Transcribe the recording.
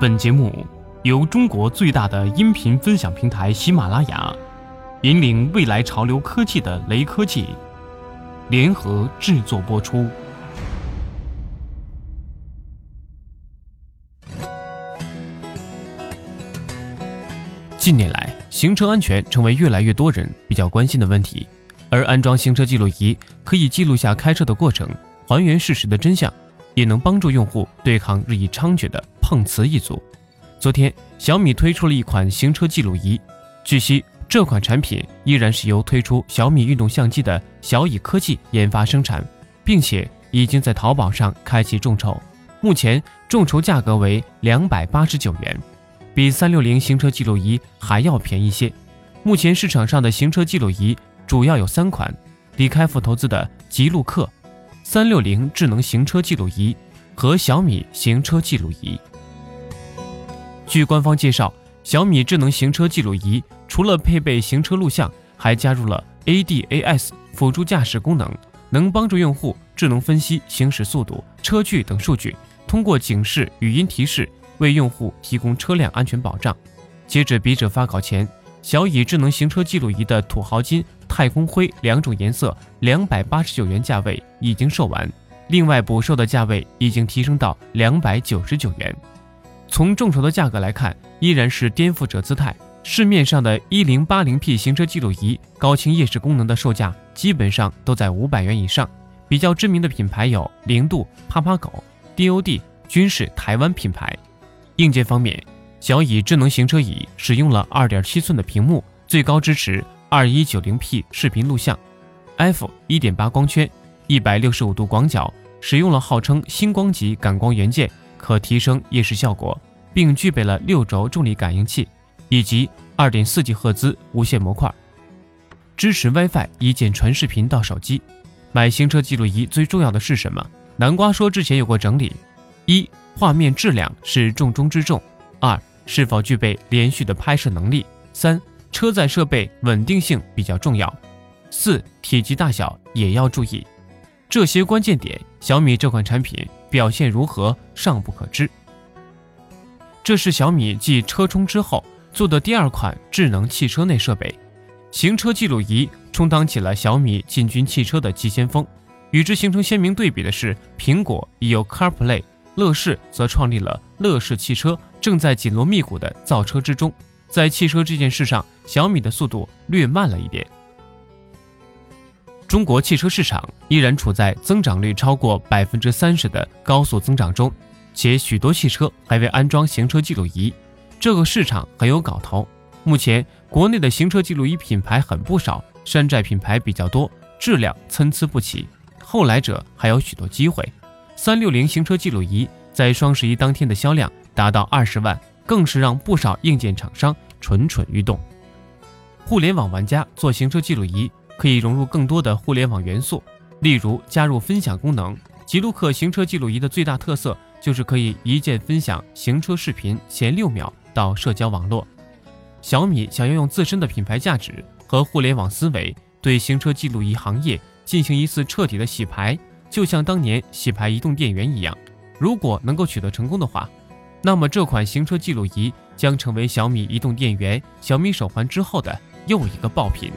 本节目由中国最大的音频分享平台喜马拉雅，引领未来潮流科技的雷科技联合制作播出。近年来，行车安全成为越来越多人比较关心的问题，而安装行车记录仪可以记录下开车的过程，还原事实的真相。也能帮助用户对抗日益猖獗的碰瓷一族。昨天，小米推出了一款行车记录仪。据悉，这款产品依然是由推出小米运动相机的小蚁科技研发生产，并且已经在淘宝上开启众筹。目前众筹价格为两百八十九元，比三六零行车记录仪还要便宜些。目前市场上的行车记录仪主要有三款：李开复投资的极录客。三六零智能行车记录仪和小米行车记录仪。据官方介绍，小米智能行车记录仪除了配备行车录像，还加入了 ADAS 辅助驾驶功能，能帮助用户智能分析行驶速度、车距等数据，通过警示、语音提示为用户提供车辆安全保障。截止笔者发稿前。小蚁智能行车记录仪的土豪金、太空灰两种颜色，两百八十九元价位已经售完，另外补售的价位已经提升到两百九十九元。从众筹的价格来看，依然是颠覆者姿态。市面上的一零八零 P 行车记录仪高清夜视功能的售价基本上都在五百元以上。比较知名的品牌有零度、趴趴狗、DOD，均是台湾品牌。硬件方面。小蚁智能行车椅使用了2.7寸的屏幕，最高支持 2190P 视频录像，f 1.8光圈，165度广角，使用了号称星光级感光元件，可提升夜视效果，并具备了六轴重力感应器以及 2.4G 赫兹无线模块，支持 WiFi 一键传视频到手机。买行车记录仪最重要的是什么？南瓜说之前有过整理：一、画面质量是重中之重；二、是否具备连续的拍摄能力？三、车载设备稳定性比较重要。四、体积大小也要注意。这些关键点，小米这款产品表现如何尚不可知。这是小米继车充之后做的第二款智能汽车内设备，行车记录仪充当起了小米进军汽车的急先锋。与之形成鲜明对比的是，苹果已有 CarPlay，乐视则创立了乐视汽车。正在紧锣密鼓的造车之中，在汽车这件事上，小米的速度略慢了一点。中国汽车市场依然处在增长率超过百分之三十的高速增长中，且许多汽车还未安装行车记录仪，这个市场很有搞头。目前国内的行车记录仪品牌很不少，山寨品牌比较多，质量参差不齐，后来者还有许多机会。三六零行车记录仪在双十一当天的销量。达到二十万，更是让不少硬件厂商蠢蠢欲动。互联网玩家做行车记录仪，可以融入更多的互联网元素，例如加入分享功能。极录客行车记录仪的最大特色就是可以一键分享行车视频前六秒到社交网络。小米想要用自身的品牌价值和互联网思维，对行车记录仪行业进行一次彻底的洗牌，就像当年洗牌移动电源一样。如果能够取得成功的话，那么这款行车记录仪将成为小米移动电源、小米手环之后的又一个爆品。